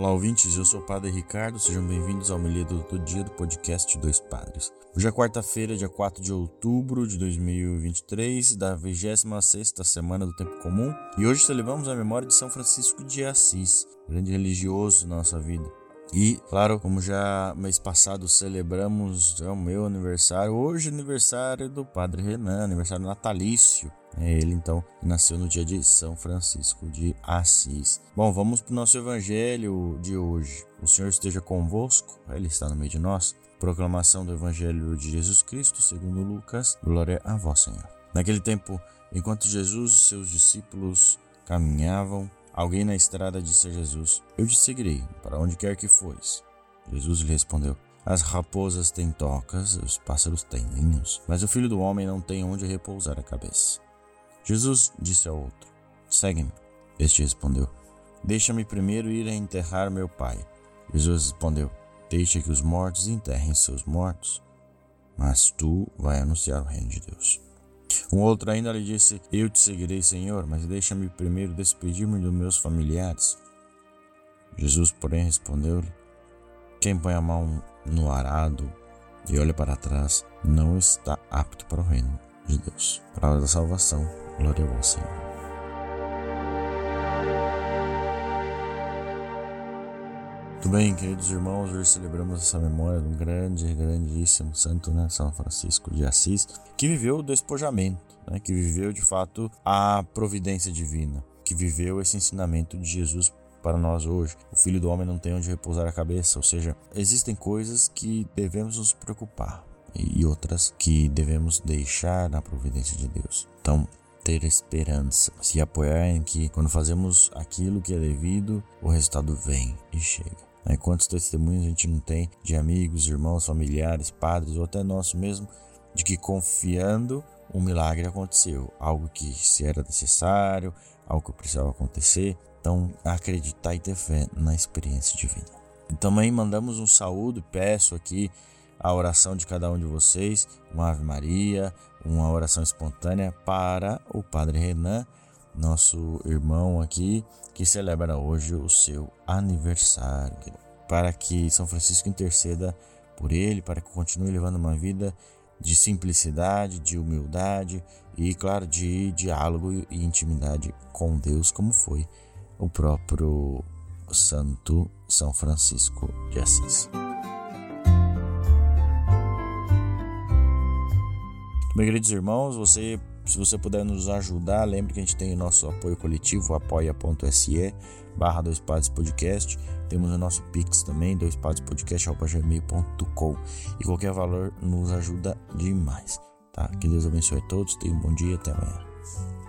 Olá, ouvintes. Eu sou o Padre Ricardo. Sejam bem-vindos ao Melido do Dia do podcast Dois Padres. Hoje é quarta-feira, dia 4 de outubro de 2023, da 26 semana do Tempo Comum, e hoje celebramos a memória de São Francisco de Assis, grande religioso na nossa vida. E, claro, como já mês passado celebramos é o meu aniversário, hoje é aniversário do Padre Renan, aniversário natalício. É ele então nasceu no dia de São Francisco de Assis. Bom, vamos para o nosso evangelho de hoje. O Senhor esteja convosco, ele está no meio de nós. Proclamação do Evangelho de Jesus Cristo, segundo Lucas. Glória a vós, Senhor. Naquele tempo, enquanto Jesus e seus discípulos caminhavam, alguém na estrada disse a Jesus: Eu te seguirei, para onde quer que fores. Jesus lhe respondeu: As raposas têm tocas, os pássaros têm ninhos, mas o filho do homem não tem onde repousar a cabeça. Jesus disse ao outro: Segue-me. Este respondeu: Deixa-me primeiro ir a enterrar meu pai. Jesus respondeu: Deixa que os mortos enterrem seus mortos, mas tu vai anunciar o reino de Deus. Um outro ainda lhe disse: Eu te seguirei, Senhor, mas deixa-me primeiro despedir-me dos meus familiares. Jesus, porém, respondeu-lhe: Quem põe a mão no arado e olha para trás não está apto para o reino de Deus. Palavra da salvação. Glória a vós, Senhor. Muito bem, queridos irmãos, hoje celebramos essa memória de um grande, grandíssimo santo, né, São Francisco de Assis, que viveu o despojamento, né, que viveu de fato a providência divina, que viveu esse ensinamento de Jesus para nós hoje. O filho do homem não tem onde repousar a cabeça, ou seja, existem coisas que devemos nos preocupar e outras que devemos deixar na providência de Deus. Então, ter esperança, se apoiar em que quando fazemos aquilo que é devido, o resultado vem e chega. Né? Quantos testemunhos a gente não tem de amigos, irmãos, familiares, padres ou até nosso mesmo, de que confiando um milagre aconteceu, algo que se era necessário, algo que precisava acontecer. Então, acreditar e ter fé na experiência divina. E também mandamos um saúdo, peço aqui a oração de cada um de vocês, uma Ave Maria, uma oração espontânea para o Padre Renan, nosso irmão aqui, que celebra hoje o seu aniversário. Para que São Francisco interceda por ele, para que continue levando uma vida de simplicidade, de humildade e, claro, de diálogo e intimidade com Deus, como foi o próprio Santo São Francisco de Assis. Meus queridos irmãos, você, se você puder nos ajudar, lembre que a gente tem o nosso apoio coletivo, apoia.se barra dois padres podcast. Temos o nosso Pix também, dois padres podcast.gmail.com e qualquer valor nos ajuda demais. Tá? Que Deus abençoe a todos, tenham um bom dia, até amanhã.